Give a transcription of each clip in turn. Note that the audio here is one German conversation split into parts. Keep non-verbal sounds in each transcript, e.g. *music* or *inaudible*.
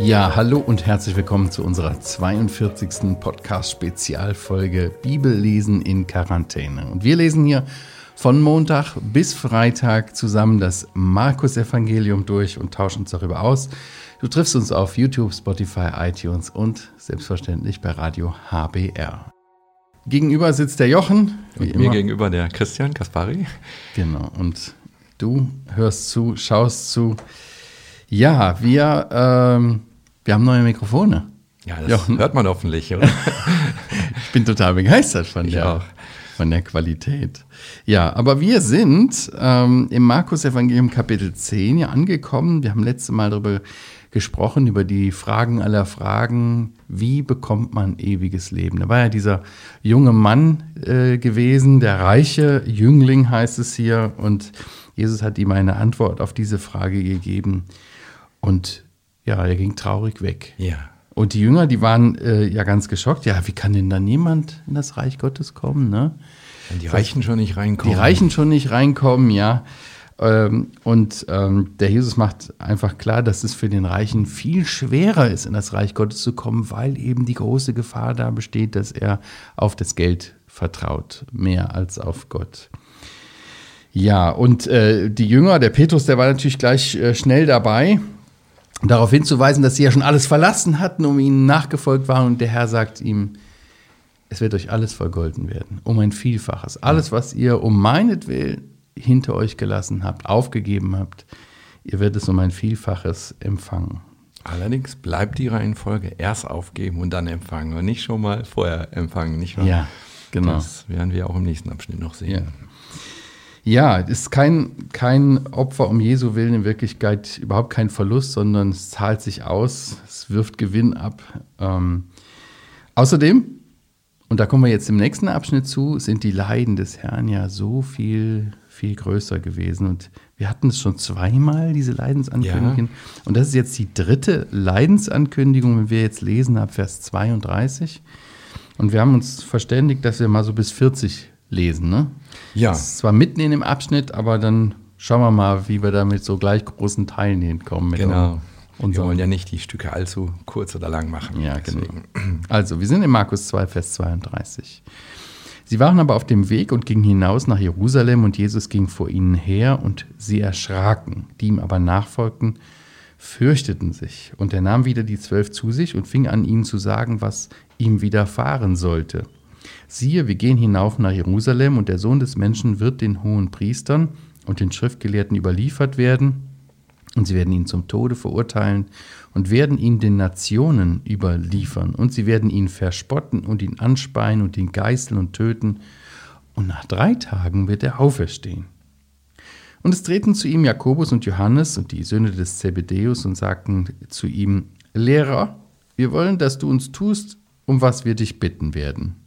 Ja, hallo und herzlich willkommen zu unserer 42. Podcast-Spezialfolge Bibellesen in Quarantäne. Und wir lesen hier von Montag bis Freitag zusammen das Markus-Evangelium durch und tauschen uns darüber aus. Du triffst uns auf YouTube, Spotify, iTunes und selbstverständlich bei Radio HBR. Gegenüber sitzt der Jochen. Wie und mir gegenüber der Christian Kaspari. Genau, und du hörst zu, schaust zu. Ja, wir, ähm, wir haben neue Mikrofone. Ja, das Jochen. hört man hoffentlich, oder? *laughs* ich bin total begeistert von, der, von der Qualität. Ja, aber wir sind ähm, im Markus-Evangelium Kapitel 10 ja angekommen. Wir haben letztes Mal darüber gesprochen, über die Fragen aller Fragen. Wie bekommt man ewiges Leben? Da war ja dieser junge Mann äh, gewesen, der reiche Jüngling heißt es hier. Und Jesus hat ihm eine Antwort auf diese Frage gegeben. Und ja, er ging traurig weg. Ja. Und die Jünger, die waren äh, ja ganz geschockt. Ja, wie kann denn da niemand in das Reich Gottes kommen? Ne? Wenn die Reichen schon nicht reinkommen. Die Reichen schon nicht reinkommen, ja. Ähm, und ähm, der Jesus macht einfach klar, dass es für den Reichen viel schwerer ist, in das Reich Gottes zu kommen, weil eben die große Gefahr da besteht, dass er auf das Geld vertraut, mehr als auf Gott. Ja, und äh, die Jünger, der Petrus, der war natürlich gleich äh, schnell dabei, darauf hinzuweisen, dass sie ja schon alles verlassen hatten, um ihnen nachgefolgt waren. Und der Herr sagt ihm, es wird euch alles vergolten werden, um ein Vielfaches. Alles, was ihr um meinetwillen hinter euch gelassen habt, aufgegeben habt, ihr werdet es um ein Vielfaches empfangen. Allerdings bleibt die Reihenfolge erst aufgeben und dann empfangen und nicht schon mal vorher empfangen, nicht wahr? Ja, genau. Das werden wir auch im nächsten Abschnitt noch sehen. Ja. Ja, es ist kein, kein Opfer um Jesu Willen in Wirklichkeit überhaupt kein Verlust, sondern es zahlt sich aus, es wirft Gewinn ab. Ähm, außerdem, und da kommen wir jetzt im nächsten Abschnitt zu, sind die Leiden des Herrn ja so viel viel größer gewesen. Und wir hatten es schon zweimal, diese Leidensankündigung. Ja. Und das ist jetzt die dritte Leidensankündigung, wenn wir jetzt lesen ab Vers 32. Und wir haben uns verständigt, dass wir mal so bis 40 lesen. Ne? Ja. Das ist zwar mitten in dem Abschnitt, aber dann schauen wir mal, wie wir da mit so gleich großen Teilen hinkommen. genau. Und wir wollen ja nicht die Stücke allzu kurz oder lang machen. Ja, deswegen. genau. Also, wir sind in Markus 2, Vers 32. Sie waren aber auf dem Weg und gingen hinaus nach Jerusalem, und Jesus ging vor ihnen her, und sie erschraken, die ihm aber nachfolgten, fürchteten sich. Und er nahm wieder die zwölf zu sich und fing an, ihnen zu sagen, was ihm widerfahren sollte. Siehe, wir gehen hinauf nach Jerusalem, und der Sohn des Menschen wird den hohen Priestern und den Schriftgelehrten überliefert werden, und sie werden ihn zum Tode verurteilen und werden ihn den Nationen überliefern. Und sie werden ihn verspotten und ihn anspeien und ihn geißeln und töten. Und nach drei Tagen wird er auferstehen. Und es treten zu ihm Jakobus und Johannes und die Söhne des Zebedeus und sagten zu ihm, Lehrer, wir wollen, dass du uns tust, um was wir dich bitten werden.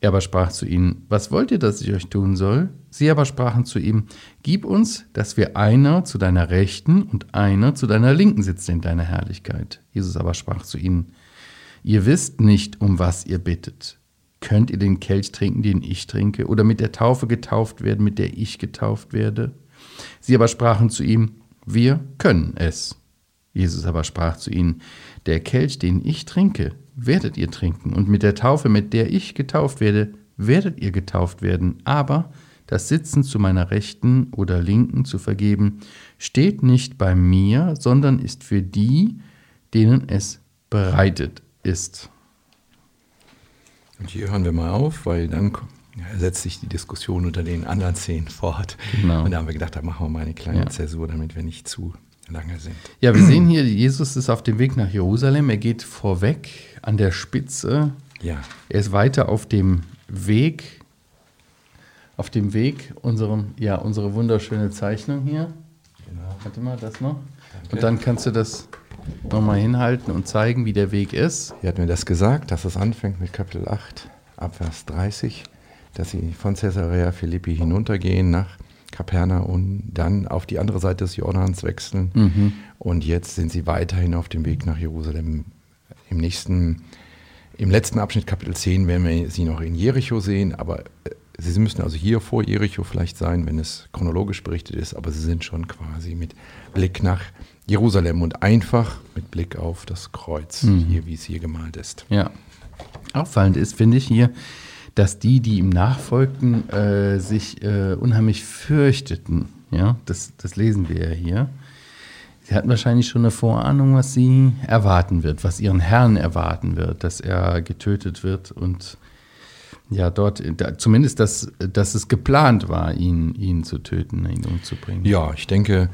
Er aber sprach zu ihnen, Was wollt ihr, dass ich euch tun soll? Sie aber sprachen zu ihm, Gib uns, dass wir einer zu deiner Rechten und einer zu deiner Linken sitzen in deiner Herrlichkeit. Jesus aber sprach zu ihnen, Ihr wisst nicht, um was ihr bittet. Könnt ihr den Kelch trinken, den ich trinke, oder mit der Taufe getauft werden, mit der ich getauft werde? Sie aber sprachen zu ihm, Wir können es. Jesus aber sprach zu ihnen, Der Kelch, den ich trinke, werdet ihr trinken, und mit der Taufe, mit der ich getauft werde, werdet ihr getauft werden. Aber das Sitzen zu meiner Rechten oder Linken zu vergeben, steht nicht bei mir, sondern ist für die, denen es bereitet ist. Und hier hören wir mal auf, weil dann setzt sich die Diskussion unter den anderen zehn fort. Genau. Und da haben wir gedacht, da machen wir mal eine kleine ja. Zäsur, damit wir nicht zu lange sind. Ja, wir sehen hier, Jesus ist auf dem Weg nach Jerusalem. Er geht vorweg an der Spitze. Ja. Er ist weiter auf dem Weg, auf dem Weg, unserem, ja, unsere wunderschöne Zeichnung hier. Genau. Warte mal, das noch. Danke. Und dann kannst du das nochmal hinhalten und zeigen, wie der Weg ist. Hier hat mir das gesagt, dass es anfängt mit Kapitel 8, Abvers 30, dass sie von Caesarea Philippi hinuntergehen nach Kaperna und dann auf die andere Seite des Jordans wechseln. Mhm. Und jetzt sind sie weiterhin auf dem Weg nach Jerusalem. Im nächsten, im letzten Abschnitt, Kapitel 10, werden wir sie noch in Jericho sehen, aber äh, sie müssen also hier vor Jericho vielleicht sein, wenn es chronologisch berichtet ist, aber sie sind schon quasi mit Blick nach Jerusalem und einfach mit Blick auf das Kreuz, mhm. hier wie es hier gemalt ist. Ja. Auffallend ist, finde ich hier, dass die, die ihm nachfolgten, äh, sich äh, unheimlich fürchteten. Ja, das, das lesen wir ja hier. Sie hatten wahrscheinlich schon eine Vorahnung, was sie erwarten wird, was ihren Herrn erwarten wird, dass er getötet wird und ja, dort, da, zumindest, dass, dass es geplant war, ihn, ihn zu töten, ihn umzubringen. Ja, ich denke,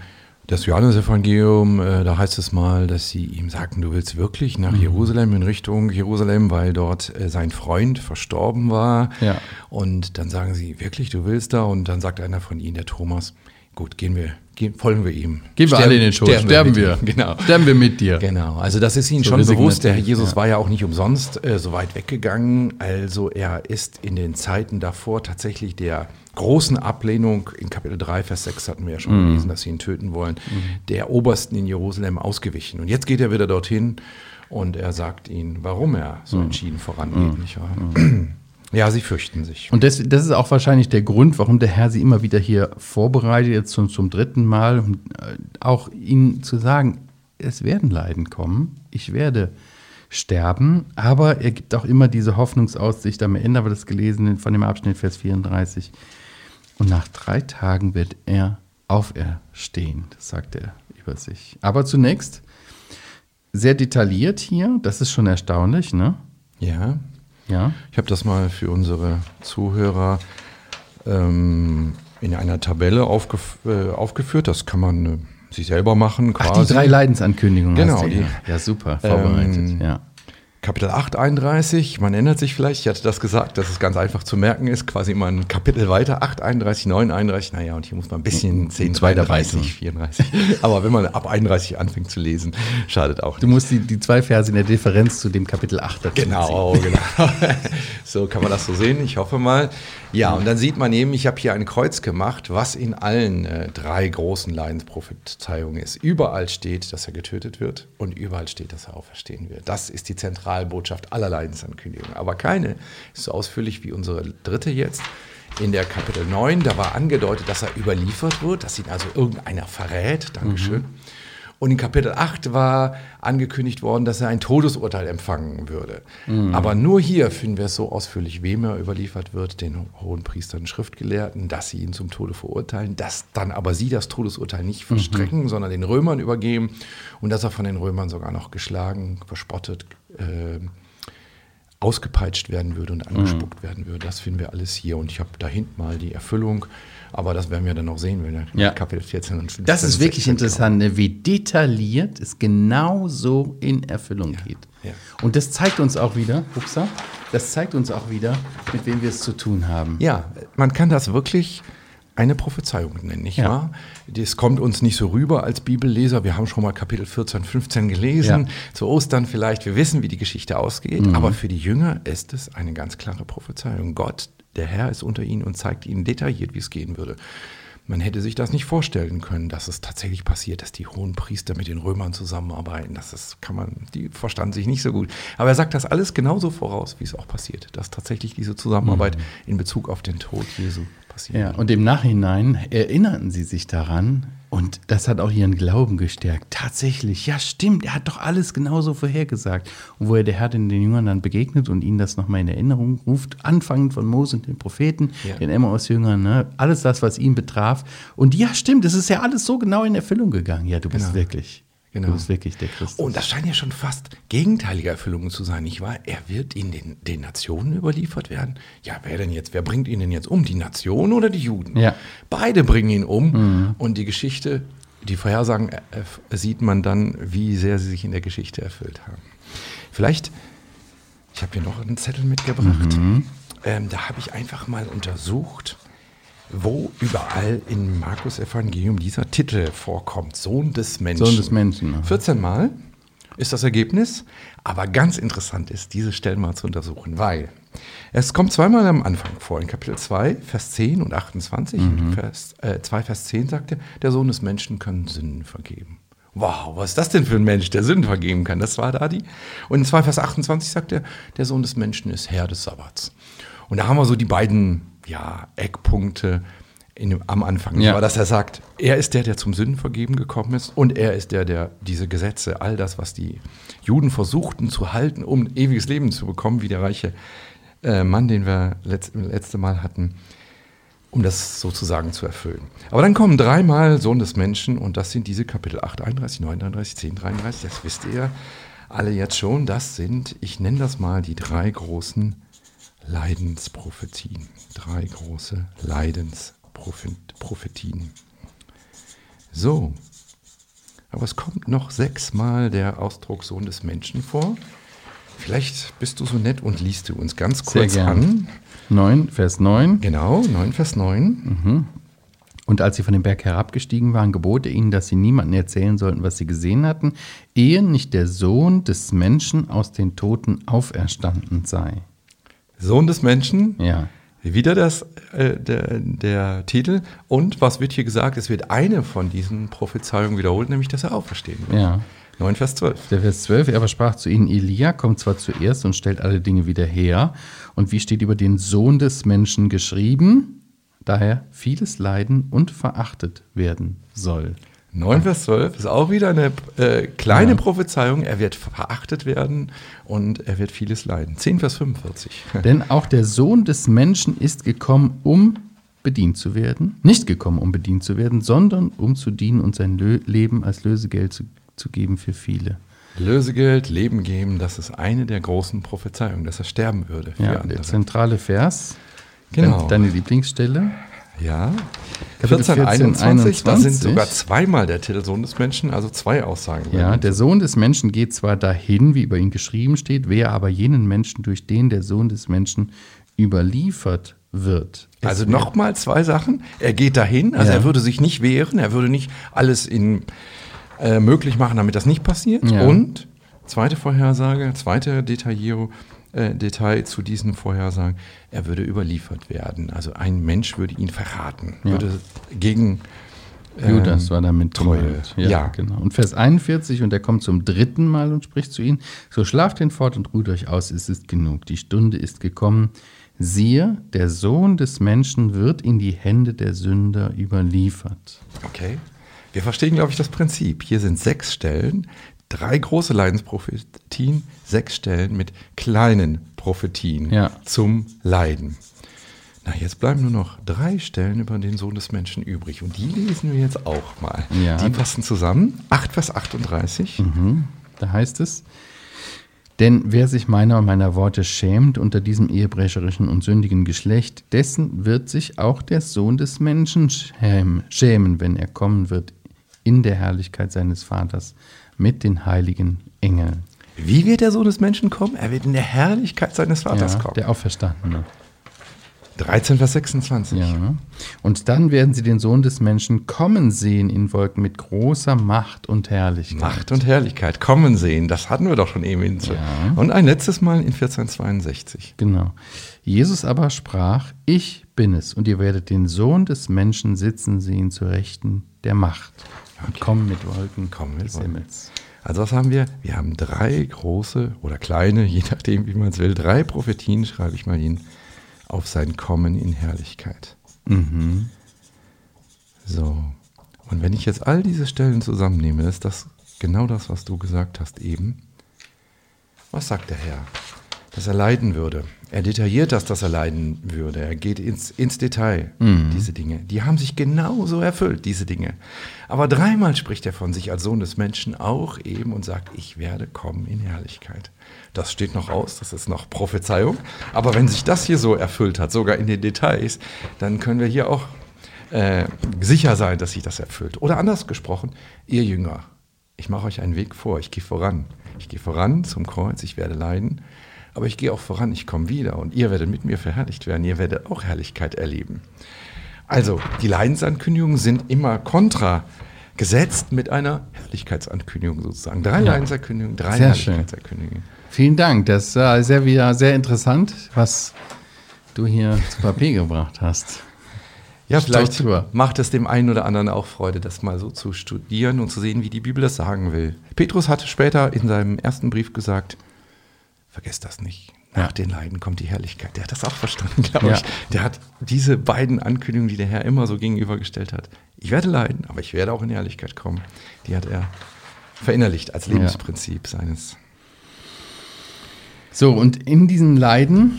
das Johannesevangelium, äh, da heißt es mal, dass sie ihm sagten, du willst wirklich nach mhm. Jerusalem, in Richtung Jerusalem, weil dort äh, sein Freund verstorben war. Ja. Und dann sagen sie, wirklich, du willst da? Und dann sagt einer von ihnen, der Thomas, gut, gehen wir, gehen, folgen wir ihm. Gehen sterben, wir alle in den Tod, sterben, sterben wir. wir. Genau. Sterben wir mit dir. Genau, also das ist ihnen so schon bewusst. Der Herr Jesus ja. war ja auch nicht umsonst äh, so weit weggegangen. Also er ist in den Zeiten davor tatsächlich der großen Ablehnung, in Kapitel 3, Vers 6 hatten wir ja schon mhm. gelesen, dass sie ihn töten wollen, mhm. der Obersten in Jerusalem ausgewichen. Und jetzt geht er wieder dorthin und er sagt ihnen, warum er so mhm. entschieden vorangeht. Mhm. Nicht wahr? Ja, sie fürchten sich. Und das, das, ist auch wahrscheinlich der Grund, warum der Herr sie immer wieder hier vorbereitet, jetzt zum, zum dritten Mal, um äh, auch ihnen zu sagen, es werden Leiden kommen, ich werde sterben, aber er gibt auch immer diese Hoffnungsaussicht, am Ende haben wir das gelesen von dem Abschnitt Vers 34, und nach drei Tagen wird er auferstehen, das sagt er über sich. Aber zunächst sehr detailliert hier, das ist schon erstaunlich, ne? Ja. Ja. Ich habe das mal für unsere Zuhörer ähm, in einer Tabelle aufgef äh, aufgeführt. Das kann man äh, sich selber machen. Quasi. Ach, die drei Leidensankündigungen. Genau. Die, ja, super, vorbereitet. Ähm, ja. Kapitel 8, 31, man erinnert sich vielleicht, ich hatte das gesagt, dass es ganz einfach zu merken ist, quasi immer ein Kapitel weiter, 8, 31, 9, 31, naja, und hier muss man ein bisschen 10, 32, 34. Aber wenn man ab 31 anfängt zu lesen, schadet auch nicht. Du musst die, die zwei Verse in der Differenz zu dem Kapitel 8 dazu Genau, ziehen. *laughs* genau. so kann man das so sehen, ich hoffe mal. Ja, und dann sieht man eben, ich habe hier ein Kreuz gemacht, was in allen äh, drei großen Leidensprophezeiungen ist. Überall steht, dass er getötet wird und überall steht, dass er auferstehen wird. Das ist die Zentralbotschaft aller Leidensankündigungen. Aber keine ist so ausführlich wie unsere dritte jetzt. In der Kapitel 9, da war angedeutet, dass er überliefert wird, dass ihn also irgendeiner verrät. Dankeschön. Mhm. Und in Kapitel 8 war angekündigt worden, dass er ein Todesurteil empfangen würde. Mhm. Aber nur hier finden wir es so ausführlich, wem er überliefert wird, den hohen Priestern, Schriftgelehrten, dass sie ihn zum Tode verurteilen, dass dann aber sie das Todesurteil nicht verstrecken, mhm. sondern den Römern übergeben und dass er von den Römern sogar noch geschlagen, verspottet, äh, ausgepeitscht werden würde und angespuckt mhm. werden würde. Das finden wir alles hier. Und ich habe da hinten mal die Erfüllung aber das werden wir dann noch sehen, wenn wir ja. Kapitel 14 und 15 Das ist wirklich interessant, ne? wie detailliert es genau so in Erfüllung ja. geht. Ja. Und das zeigt uns auch wieder, Upsa, das zeigt uns auch wieder, mit wem wir es zu tun haben. Ja, man kann das wirklich eine Prophezeiung nennen, nicht ja. wahr? Das kommt uns nicht so rüber als Bibelleser. Wir haben schon mal Kapitel 14, 15 gelesen, ja. zu Ostern vielleicht. Wir wissen, wie die Geschichte ausgeht. Mhm. Aber für die Jünger ist es eine ganz klare Prophezeiung. Gott der Herr ist unter ihnen und zeigt ihnen detailliert, wie es gehen würde. Man hätte sich das nicht vorstellen können, dass es tatsächlich passiert, dass die hohen Priester mit den Römern zusammenarbeiten. Das ist, kann man, die verstanden sich nicht so gut. Aber er sagt das alles genauso voraus, wie es auch passiert, dass tatsächlich diese Zusammenarbeit mhm. in Bezug auf den Tod Jesu passiert. Ja, und im Nachhinein erinnerten sie sich daran, und das hat auch ihren Glauben gestärkt. Tatsächlich, ja, stimmt, er hat doch alles genauso vorhergesagt. Und wo er der Herr den, den Jüngern dann begegnet und ihnen das nochmal in Erinnerung ruft, anfangend von Mose und den Propheten, ja. den Emmaus-Jüngern, ne? alles das, was ihn betraf. Und ja, stimmt, es ist ja alles so genau in Erfüllung gegangen. Ja, du bist genau. wirklich Genau. Du bist wirklich der Christus. Und das scheint ja schon fast gegenteilige Erfüllungen zu sein, nicht wahr? Er wird in den, den Nationen überliefert werden. Ja, wer denn jetzt, wer bringt ihn denn jetzt um? Die Nationen oder die Juden? Ja. Beide bringen ihn um. Mhm. Und die Geschichte, die Vorhersagen äh, sieht man dann, wie sehr sie sich in der Geschichte erfüllt haben. Vielleicht, ich habe hier noch einen Zettel mitgebracht. Mhm. Ähm, da habe ich einfach mal untersucht, wo überall in Markus Evangelium dieser Titel vorkommt. Sohn des Menschen. Sohn des Menschen. 14 Mal ist das Ergebnis. Aber ganz interessant ist, diese Stellen mal zu untersuchen, weil es kommt zweimal am Anfang vor. In Kapitel 2, Vers 10 und 28. Mhm. Vers, äh, 2, Vers 10 sagt er, der Sohn des Menschen kann Sünden vergeben. Wow, was ist das denn für ein Mensch, der Sünden vergeben kann? Das war da die. Und in 2 Vers 28 sagt er, der Sohn des Menschen ist Herr des Sabbats. Und da haben wir so die beiden ja, Eckpunkte in, am Anfang. Ja. War, dass er sagt, er ist der, der zum Sündenvergeben gekommen ist und er ist der, der diese Gesetze, all das, was die Juden versuchten zu halten, um ewiges Leben zu bekommen, wie der reiche äh, Mann, den wir letzt, letzte Mal hatten, um das sozusagen zu erfüllen. Aber dann kommen dreimal Sohn des Menschen und das sind diese Kapitel 8, 31, 9, 33, 10, 33, das wisst ihr alle jetzt schon, das sind, ich nenne das mal die drei großen Leidensprophetien. Drei große Leidensprophetien. So, aber es kommt noch sechsmal der Ausdruck Sohn des Menschen vor. Vielleicht bist du so nett und liest du uns ganz Sehr kurz gern. an. 9, Vers 9. Genau, 9 Vers 9. Und als sie von dem Berg herabgestiegen waren, gebot er ihnen, dass sie niemandem erzählen sollten, was sie gesehen hatten, ehe nicht der Sohn des Menschen aus den Toten auferstanden sei. Sohn des Menschen, Ja. wieder das, äh, der, der Titel. Und was wird hier gesagt? Es wird eine von diesen Prophezeiungen wiederholt, nämlich dass er auferstehen wird. Ja. 9 Vers 12. Der Vers 12, er aber sprach zu ihnen, Elia kommt zwar zuerst und stellt alle Dinge wieder her. Und wie steht über den Sohn des Menschen geschrieben? Daher vieles leiden und verachtet werden soll. 9 Vers 12 ist auch wieder eine äh, kleine Ja. Prophezeiung. Er wird verachtet werden und er wird vieles leiden. 10 Vers 45. Denn auch der Sohn des Menschen ist gekommen, um bedient zu werden. Nicht gekommen, um bedient zu werden, sondern um zu dienen und sein Lö Leben als Lösegeld zu, zu geben für viele. Lösegeld, Leben geben, das ist eine der großen Prophezeiungen, dass er sterben würde Ja, der andere. zentrale Vers. Genau. Deine Lieblingsstelle. Ja. Kapitel 14, 14, 21, da sind 21. sogar zweimal der Titel Sohn des Menschen, also zwei Aussagen. Ja, der Sohn des Menschen geht zwar dahin, wie über ihn geschrieben steht, wer aber jenen Menschen, durch den der Sohn des Menschen überliefert wird. Also nochmal zwei Sachen. Er geht dahin, also Ja. er würde sich nicht wehren, er würde nicht alles in, äh, möglich machen, damit das nicht passiert. Ja. Und zweite Vorhersage, zweite Detaillierung, äh, Detail zu diesen Vorhersagen, er würde überliefert werden. Also ein Mensch würde ihn verraten, Ja. würde gegen ähm, Judas war damit Treue. gemeint. Ja. genau. Und Vers 41, und er kommt zum dritten Mal und spricht zu ihnen, so schlaft hinfort und ruht euch aus, es ist genug, die Stunde ist gekommen. Siehe, der Sohn des Menschen wird in die Hände der Sünder überliefert. Okay. Wir verstehen, glaube ich, das Prinzip. Hier sind sechs Stellen, drei große Leidensprophetien, sechs Stellen mit kleinen Prophetien Ja. zum Leiden. Na, jetzt bleiben nur noch drei Stellen über den Sohn des Menschen übrig. Und die lesen wir jetzt auch mal. Ja. Die passen zusammen. 8 Vers 38. Mhm. Da heißt es, denn wer sich meiner und meiner Worte schämt unter diesem ehebrecherischen und sündigen Geschlecht, dessen wird sich auch der Sohn des Menschen schämen, schämen, wenn er kommen wird in der Herrlichkeit seines Vaters mit den heiligen Engeln. Wie wird der Sohn des Menschen kommen? Er wird in der Herrlichkeit seines Vaters Ja, kommen. der Auferstandene. 13 Vers 26. Ja. Und dann werden sie den Sohn des Menschen kommen sehen in Wolken mit großer Macht und Herrlichkeit. Macht und Herrlichkeit kommen sehen. Das hatten wir doch schon eben. Ja. Und ein letztes Mal in 1462. Genau. Jesus aber sprach, ich bin es, und ihr werdet den Sohn des Menschen sitzen sehen zur Rechten der Macht. Und kommen mit Wolken Kommen mit Wolken. Also was haben wir? Wir haben drei große oder kleine, *laughs* je nachdem wie man es will, drei Prophetien, schreibe ich mal hin, auf sein Kommen in Herrlichkeit. Mhm. So. Und wenn ich jetzt all diese Stellen zusammennehme, ist das genau das, was du gesagt hast eben. Was sagt der Herr? Dass er leiden würde. Er detailliert das, dass er leiden würde. Er geht ins, ins Detail, diese Dinge. Die haben sich genauso erfüllt, diese Dinge. Aber dreimal spricht er von sich als Sohn des Menschen auch eben und sagt, ich werde kommen in Herrlichkeit. Das steht noch aus, das ist noch Prophezeiung. Aber wenn sich das hier so erfüllt hat, sogar in den Details, dann können wir hier auch äh, sicher sein, dass sich das erfüllt. Oder anders gesprochen, ihr Jünger, ich mache euch einen Weg vor, ich gehe voran. Ich gehe voran zum Kreuz, ich werde leiden, aber ich gehe auch voran, ich komme wieder und ihr werdet mit mir verherrlicht werden, ihr werdet auch Herrlichkeit erleben. Also, die Leidensankündigungen sind immer kontra gesetzt mit einer Herrlichkeitsankündigung sozusagen. Drei Ja. Leidensankündigungen, drei Sehr schön. Herrlichkeitsankündigungen. Vielen Dank. Das war sehr, wieder sehr interessant, was du hier zu Papier *laughs* gebracht hast. Ja, vielleicht Struktur. macht es dem einen oder anderen auch Freude, das mal so zu studieren und zu sehen, wie die Bibel das sagen will. Petrus hatte später in seinem ersten Brief gesagt, vergesst das nicht. nach Ja. den Leiden kommt die Herrlichkeit. Der hat das auch verstanden, glaube Ja. ich. Der hat diese beiden Ankündigungen, die der Herr immer so gegenübergestellt hat. Ich werde leiden, aber ich werde auch in Herrlichkeit kommen. Die hat er verinnerlicht als Lebensprinzip seines. So, und in diesen Leiden,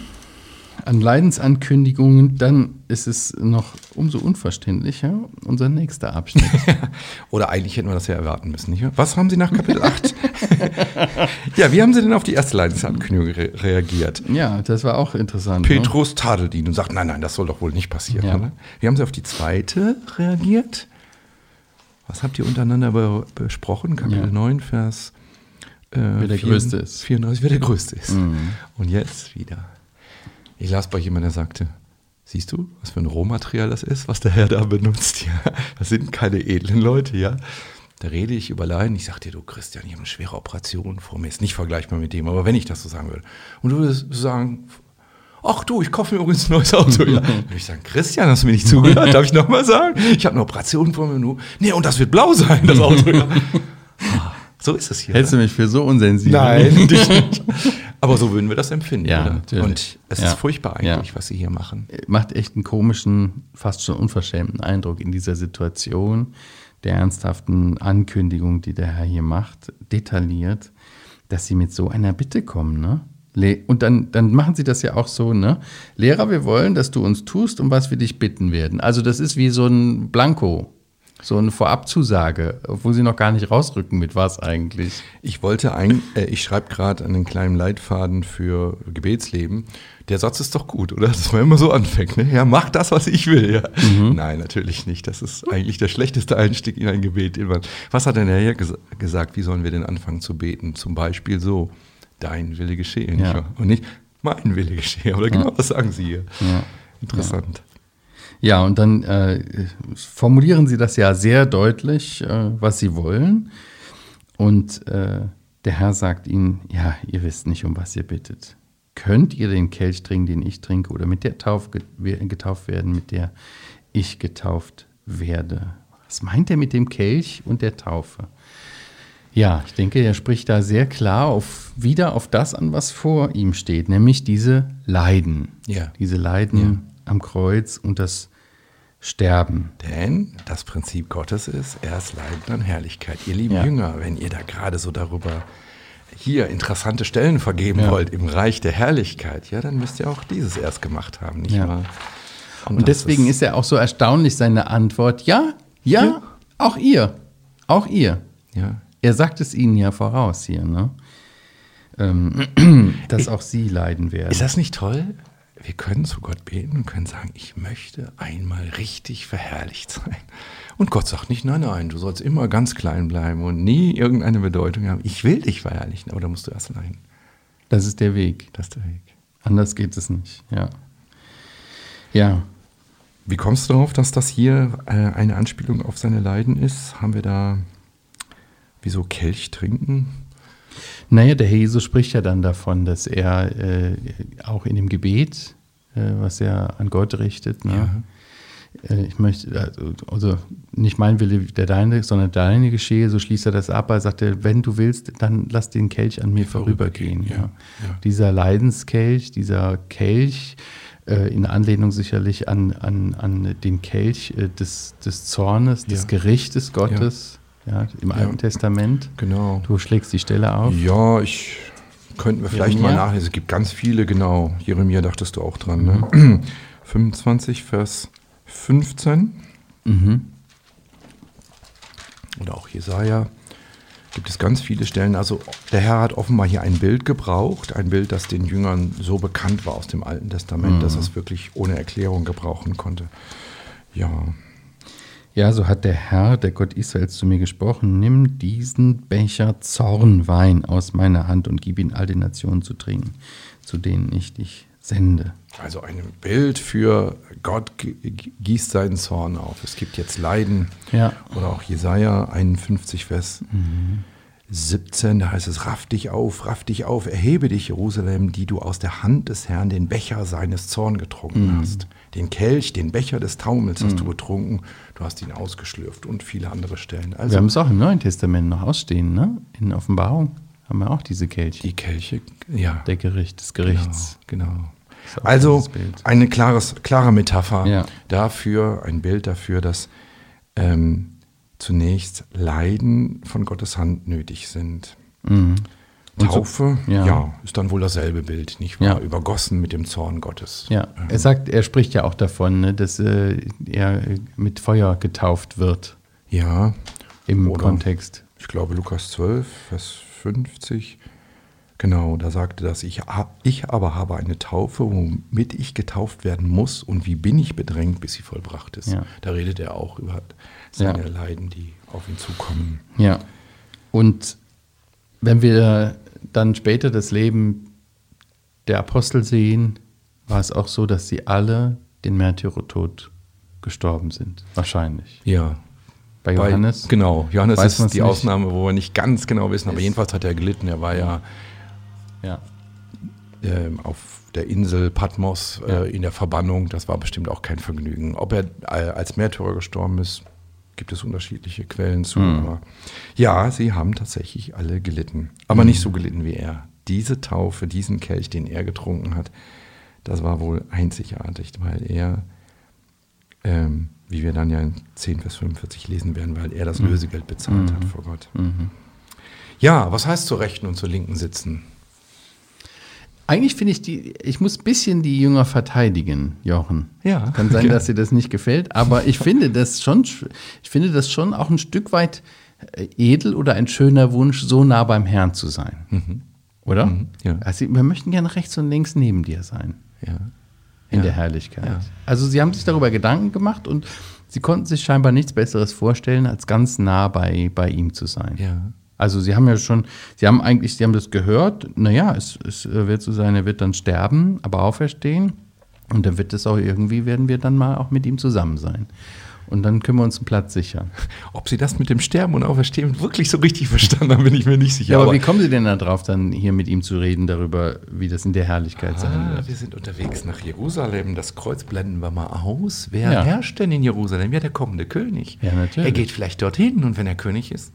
an Leidensankündigungen, dann ist es noch umso unverständlicher, unser nächster Abschnitt. *laughs* Oder eigentlich hätten wir das ja erwarten müssen, nicht? Was haben Sie nach Kapitel 8? *laughs* ja, wie haben Sie denn auf die erste Leidensankündigung re reagiert? ja, das war auch interessant. Ne? Petrus tadelt ihn und sagt, nein, nein, das soll doch wohl nicht passieren. Ja. Oder? Wie haben Sie auf die zweite reagiert? Was habt ihr untereinander be besprochen? Kapitel Ja. 9, Vers äh, Wer der Größte ist. 34, wer der Größte ist. Mhm. Und jetzt wieder. Ich las bei jemandem, der sagte, siehst du, was für ein Rohmaterial das ist, was der Herr da benutzt? *laughs* Ja, das sind keine edlen Leute, ja. Da rede ich über Leiden. Ich sag dir, du Christian, ich habe eine schwere Operation vor mir. Ist nicht vergleichbar mit dem, aber wenn ich das so sagen würde. Und du würdest sagen, ach du, ich kaufe mir übrigens ein neues Auto. Ja. *laughs* Dann würde ich sagen, Christian, hast du mir nicht zugehört? Darf ich nochmal sagen? Ich habe eine Operation vor mir. Du, nee, und das wird blau sein, das Auto. Ja. *laughs* Ah, So ist es hier. Hältst du mich für so unsensibel? Nein, *laughs* dich nicht. Aber so würden wir das empfinden, Ja, oder? natürlich. Und es Ja. ist furchtbar eigentlich, Ja. was sie hier machen. macht echt einen komischen, fast schon unverschämten Eindruck in dieser Situation der ernsthaften Ankündigung, die der Herr hier macht, detailliert, dass sie mit so einer Bitte kommen, ne? Und dann, dann machen sie das ja auch so, ne? Lehrer, wir wollen, dass du uns tust, um was wir dich bitten werden. Also das ist wie so ein Blanko, so eine Vorabzusage, obwohl sie noch gar nicht rausrücken mit was eigentlich. Ich wollte ein, äh, ich schreibe gerade einen kleinen Leitfaden für Gebetsleben. Der Satz ist doch gut, oder? Dass man immer so anfängt, ne? Ja, mach das, was ich will, ja. Nein, natürlich nicht. Das ist eigentlich der schlechteste Einstieg in ein Gebet. Was hat denn der Herr ges gesagt? Wie sollen wir denn anfangen zu beten? Zum Beispiel so, dein Wille geschehe, nicht Ja. wahr? Und nicht, mein Wille geschehe. Oder genau, was sagen Sie hier? Ja. Interessant. Ja, und dann äh, formulieren sie das ja sehr deutlich, äh, was sie wollen. Und äh, der Herr sagt ihnen, ja, ihr wisst nicht, um was ihr bittet. Könnt ihr den Kelch trinken, den ich trinke, oder mit der Taufe getauft werden, mit der ich getauft werde? Was meint er mit dem Kelch und der Taufe? Ja, ich denke, er spricht da sehr klar auf, wieder auf das an, was vor ihm steht, nämlich diese Leiden. Ja. Diese Leiden am Kreuz und das Sterben. Denn das Prinzip Gottes ist, erst Leiden, dann Herrlichkeit. Ihr lieben Ja. Jünger, wenn ihr da gerade so darüber hier interessante Stellen vergeben Ja. wollt im Reich der Herrlichkeit, ja, dann müsst ihr auch dieses erst gemacht haben, nicht Ja. wahr? Und deswegen ist er auch so erstaunlich, seine Antwort, ja, ja, Ja. auch ihr, auch ihr. ja, Er sagt es ihnen ja voraus hier, ne? Ähm, *clears throat* dass auch sie leiden werden. Ist das nicht toll? Wir können zu Gott beten und können sagen, ich möchte einmal richtig verherrlicht sein. Und Gott sagt nicht, nein, nein, du sollst immer ganz klein bleiben und nie irgendeine Bedeutung haben. Ich will dich verherrlichen, aber da musst du erst leiden. Das ist der Weg. Das ist der Weg. Anders geht es nicht, ja. Ja, Wie kommst du darauf, dass das hier äh, eine Anspielung auf seine Leiden ist? Haben wir da wieso Kelch trinken? Naja, der Herr Jesus spricht ja dann davon, dass er äh, auch in dem Gebet, äh, was er an Gott richtet, ne? äh, ich möchte, also, also nicht mein Wille, der deine, sondern deine geschehe, so schließt er das ab. Er sagte, wenn du willst, dann lass den Kelch an mir vorübergehen. ja, Ja. ja. Dieser Leidenskelch, dieser Kelch, äh, in Anlehnung sicherlich an, an, an den Kelch äh, des, des Zornes, des. Gerichtes Gottes, im Alten Testament. Genau. Du schlägst die Stelle auf. Ja, ich könnten wir vielleicht mal Jeremia? nachlesen. Es gibt ganz viele, genau. Jeremia dachtest du auch dran, ne? Mhm. *clears throat* 25, Vers 15. Mhm. Oder auch Jesaja. Gibt es ganz viele Stellen. Also der Herr hat offenbar hier ein Bild gebraucht, ein Bild, das den Jüngern so bekannt war aus dem Alten Testament, dass er es wirklich ohne Erklärung gebrauchen konnte. Ja, Ja, so hat der Herr, der Gott Israels, zu mir gesprochen: Nimm diesen Becher Zornwein aus meiner Hand und gib ihn all den Nationen zu trinken, zu denen ich dich sende. Also ein Bild für Gott gi- gießt seinen Zorn auf. Es gibt jetzt Leiden. Ja. Oder auch Jesaja 51, Vers 17, da heißt es, raff dich auf, raff dich auf, erhebe dich, Jerusalem, die du aus der Hand des Herrn den Becher seines Zorn getrunken hast. Den Kelch, den Becher des Taumels hast du getrunken, du hast ihn ausgeschlürft und viele andere Stellen. Wir Also haben es auch im Neuen Testament noch ausstehen, ne? In Offenbarung haben wir auch diese Kelche. Die Kelche, ja. Der Gericht, des Gerichts. Genau. genau. Also eine klares, klare Metapher Ja. dafür, ein Bild dafür, dass ähm, zunächst Leiden von Gottes Hand nötig sind. Mhm. Und so- Taufe, ja. ja. ist dann wohl dasselbe Bild, nicht wahr? Ja. Übergossen mit dem Zorn Gottes. Ja, er sagt, er spricht ja auch davon, ne, dass äh, er mit Feuer getauft wird Ja, im Oder- Kontext. ich glaube Lukas 12, Vers 50. Genau, da sagte das, ich, ich aber habe eine Taufe, womit ich getauft werden muss und wie bin ich bedrängt, bis sie vollbracht ist. Ja. Da redet er auch über seine Ja. Leiden, die auf ihn zukommen. Ja. Und wenn wir dann später das Leben der Apostel sehen, war es auch so, dass sie alle den Märtyrertod gestorben sind. Wahrscheinlich. Ja. Bei Johannes. genau, Johannes ist die nicht. Ausnahme, wo wir nicht ganz genau wissen, aber Ist- jedenfalls hat er gelitten. Er war ja Ja. ähm, auf der Insel Patmos äh, Ja. in der Verbannung. Das war bestimmt auch kein Vergnügen. Ob er äh, als Märtyrer gestorben ist, gibt es unterschiedliche Quellen zu. Hm. Aber ja, sie haben tatsächlich alle gelitten. Aber nicht so gelitten wie er. Diese Taufe, diesen Kelch, den er getrunken hat, das war wohl einzigartig, weil er, ähm, wie wir dann ja in 10 Vers 45 lesen werden, weil er das Lösegeld bezahlt hat vor Gott. Mhm. Ja, was heißt zur Rechten und zur Linken sitzen? Eigentlich finde ich die, ich muss ein bisschen die Jünger verteidigen, Jochen. Ja. Kann sein, Ja. dass dir das nicht gefällt, aber ich finde das schon, ich finde das schon auch ein Stück weit äh, edel oder ein schöner Wunsch, so nah beim Herrn zu sein. Oder? Mhm, ja. Also wir möchten gerne rechts und links neben dir sein. Ja. in Ja. der Herrlichkeit. Also sie haben sich darüber Gedanken gemacht und sie konnten sich scheinbar nichts Besseres vorstellen, als ganz nah bei, bei ihm zu sein. Ja. Also sie haben ja schon, sie haben eigentlich, sie haben das gehört, naja, es, es wird so sein, er wird dann sterben, aber auferstehen. Und dann wird es auch irgendwie, werden wir dann mal auch mit ihm zusammen sein. Und dann können wir uns einen Platz sichern. *laughs* Ob sie das mit dem Sterben und Auferstehen wirklich so richtig verstanden haben, bin ich mir nicht sicher. Ja, aber, wie kommen Sie denn da drauf, dann hier mit ihm zu reden darüber, wie das in der Herrlichkeit sein ah, wird? wir sind unterwegs nach Jerusalem. Das Kreuz blenden wir mal aus. Wer Ja. herrscht denn in Jerusalem? Ja, der kommende König. Ja, natürlich. Er geht vielleicht dorthin und wenn er König ist,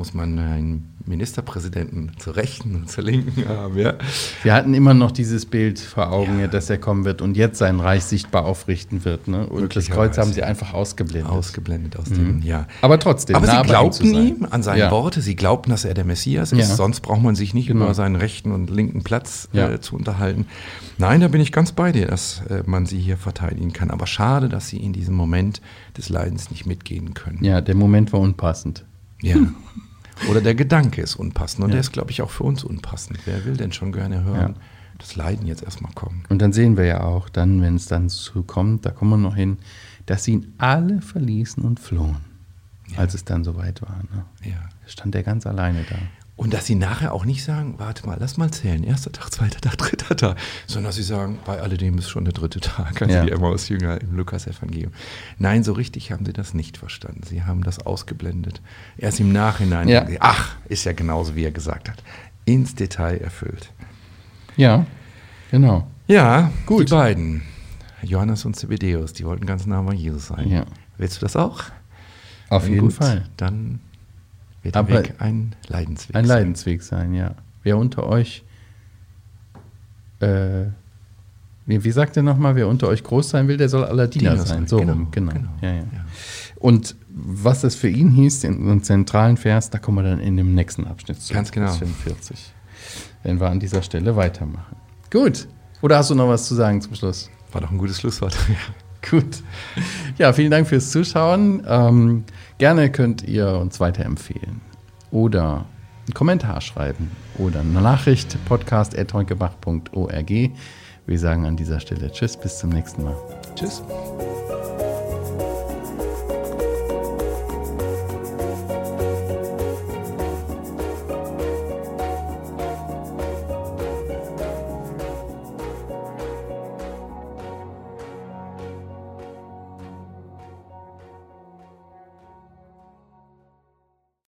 muss man einen Ministerpräsidenten zur Rechten und zur Linken haben. Ja, Wir hatten immer noch dieses Bild vor Augen, ja. dass er kommen wird und jetzt sein Reich sichtbar aufrichten wird. Ne? Und das Kreuz haben sie einfach ausgeblendet. Ausgeblendet aus dem, ja. Aber trotzdem, Aber sie glaubten ihm an seine Ja. Worte, sie glaubten, dass er der Messias ist, sonst braucht man sich nicht Genau. über seinen rechten und linken Platz äh, zu unterhalten. Nein, da bin ich ganz bei dir, dass äh, man sie hier verteidigen kann. Aber schade, dass sie in diesem Moment des Leidens nicht mitgehen können. Ja, der Moment war unpassend. Ja. *laughs* Oder der Gedanke ist unpassend. Und Ja. der ist, glaube ich, auch für uns unpassend. Wer will denn schon gerne hören, das Leiden jetzt erstmal kommen? Und dann sehen wir ja auch dann, wenn es dann so kommt, da kommen wir noch hin, dass sie ihn alle verließen und flohen, als es dann soweit war. Ne? Ja. Stand er ganz alleine da. Und dass sie nachher auch nicht sagen, warte mal, lass mal zählen, erster Tag, zweiter Tag, dritter Tag, sondern dass sie sagen, bei alledem ist schon der dritte Tag, also Ja. die Emmaus-Jünger im Lukas-Evangelium. Nein, so richtig haben sie das nicht verstanden. Sie haben das ausgeblendet. Erst im Nachhinein, Ja. ach, ist ja genauso, wie er gesagt hat. Ins Detail erfüllt. Ja, genau. Ja, Gut. die beiden, Johannes und Zebedeus, die wollten ganz nah bei Jesus sein. Ja. Willst du das auch? Auf Dann jeden gut, Fall. Dann wird Aber Weg ein Leidensweg Ein sein. Leidensweg sein, ja. Wer unter euch, äh, wie, wie sagt er nochmal, wer unter euch groß sein will, der soll aller Diener, Diener sein. sein, So, genau, rum, genau. genau, Ja, ja. ja. Und was das für ihn hieß, in unserem zentralen Vers, da kommen wir dann in dem nächsten Abschnitt zu. Ganz genau. Vers 45. Wenn wir an dieser Stelle weitermachen. Gut. Oder hast du noch was zu sagen zum Schluss? War doch ein gutes Schlusswort. *laughs* Gut. Ja, vielen Dank fürs Zuschauen. Ähm, gerne könnt ihr uns weiterempfehlen oder einen Kommentar schreiben oder eine Nachricht podcast.heukebach.org. Wir sagen an dieser Stelle Tschüss, bis zum nächsten Mal. Tschüss.